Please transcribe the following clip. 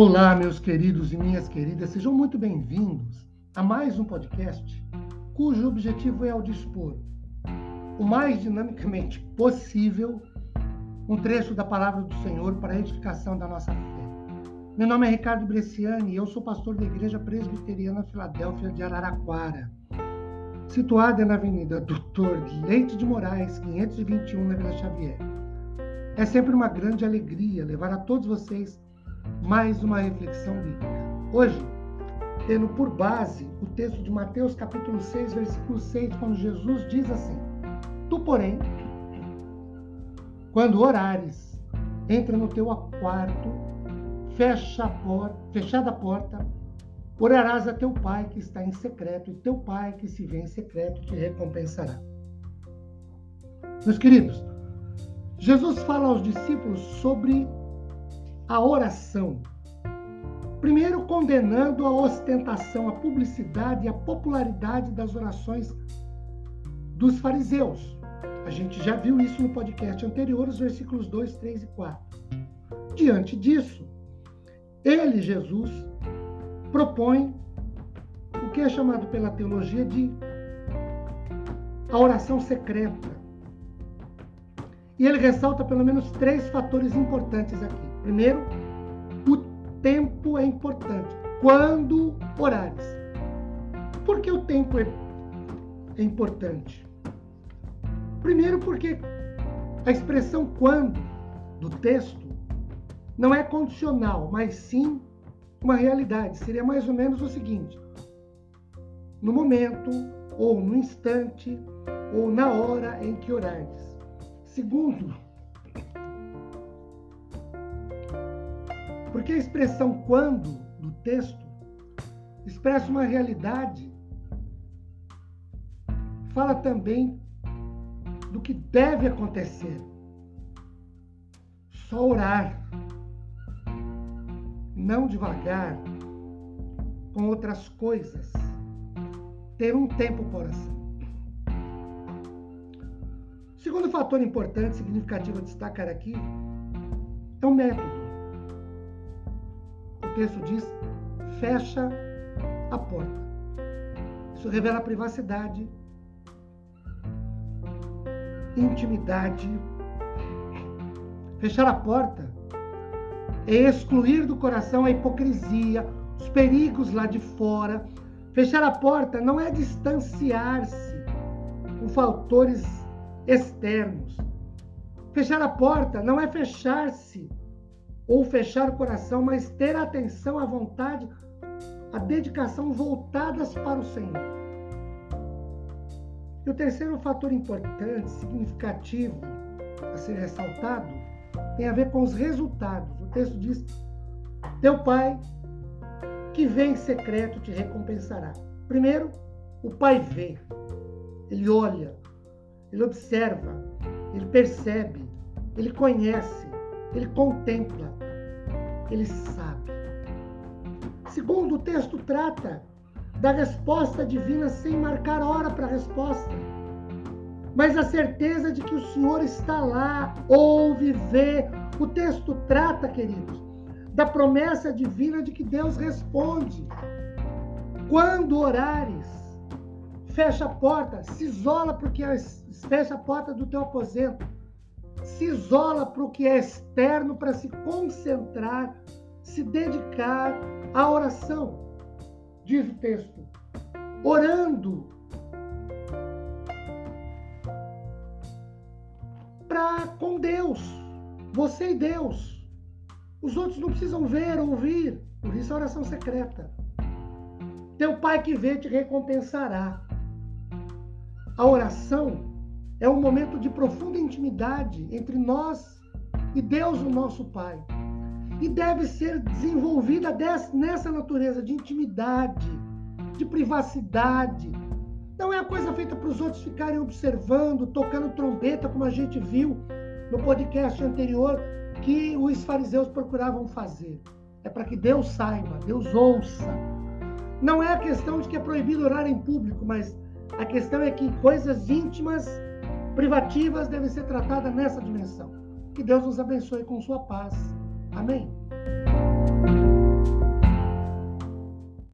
Olá, meus queridos e minhas queridas, sejam muito bem-vindos a mais um podcast cujo objetivo é ao dispor o mais dinamicamente possível um trecho da palavra do Senhor para a edificação da nossa fé. Meu nome é Ricardo Bresciani e eu sou pastor da Igreja Presbiteriana Filadélfia de Araraquara, situada na Avenida Doutor Leite de Moraes, 521, na Vila Xavier. É sempre uma grande alegria levar a todos vocês mais uma reflexão bíblica. Hoje, tendo por base o texto de Mateus capítulo 6, versículo 6, quando Jesus diz assim: Tu, porém, quando orares, entra no teu quarto, fecha a porta, fechada a porta, orarás a teu pai que está em secreto, e teu pai que se vê em secreto te recompensará. Meus queridos, Jesus fala aos discípulos sobre a oração. Primeiro, condenando a ostentação, a publicidade e a popularidade das orações dos fariseus. A gente já viu isso no podcast anterior, os versículos 2, 3 e 4. Diante disso, ele, Jesus, propõe o que é chamado pela teologia de a oração secreta. E ele ressalta pelo menos três fatores importantes aqui. Primeiro, o tempo é importante. Quando orares. Por que o tempo é, é importante? Primeiro, porque a expressão quando do texto não é condicional, mas sim uma realidade. Seria mais ou menos o seguinte: no momento, ou no instante, ou na hora em que orares. Segundo, Porque a expressão quando do texto expressa uma realidade, fala também do que deve acontecer. Só orar, não devagar com outras coisas. Ter um tempo para oração. Segundo fator importante, significativo a destacar aqui, é o método texto diz: fecha a porta. Isso revela privacidade, intimidade. Fechar a porta é excluir do coração a hipocrisia, os perigos lá de fora. Fechar a porta não é distanciar-se com fatores externos. Fechar a porta não é fechar-se ou fechar o coração, mas ter atenção, a vontade, a dedicação voltadas para o Senhor. E o terceiro fator importante, significativo a ser ressaltado, tem a ver com os resultados. O texto diz: Teu pai, que vem em secreto, te recompensará. Primeiro, o pai vê, ele olha, ele observa, ele percebe, ele conhece, ele contempla, ele sabe. Segundo, o texto trata da resposta divina sem marcar hora para a resposta, mas a certeza de que o Senhor está lá, ouve, vê. O texto trata, queridos, da promessa divina de que Deus responde. Quando orares, fecha a porta, se isola porque fecha a porta do teu aposento se isola para o que é externo para se concentrar, se dedicar à oração. Diz o texto, orando para com Deus, você e Deus. Os outros não precisam ver ou ouvir, por isso a oração secreta. Teu Pai que vê te recompensará. A oração é um momento de profunda intimidade entre nós e Deus, o nosso Pai. E deve ser desenvolvida nessa natureza de intimidade, de privacidade. Não é a coisa feita para os outros ficarem observando, tocando trombeta, como a gente viu no podcast anterior, que os fariseus procuravam fazer. É para que Deus saiba, Deus ouça. Não é a questão de que é proibido orar em público, mas a questão é que coisas íntimas privativas devem ser tratadas nessa dimensão. Que Deus nos abençoe com sua paz. Amém?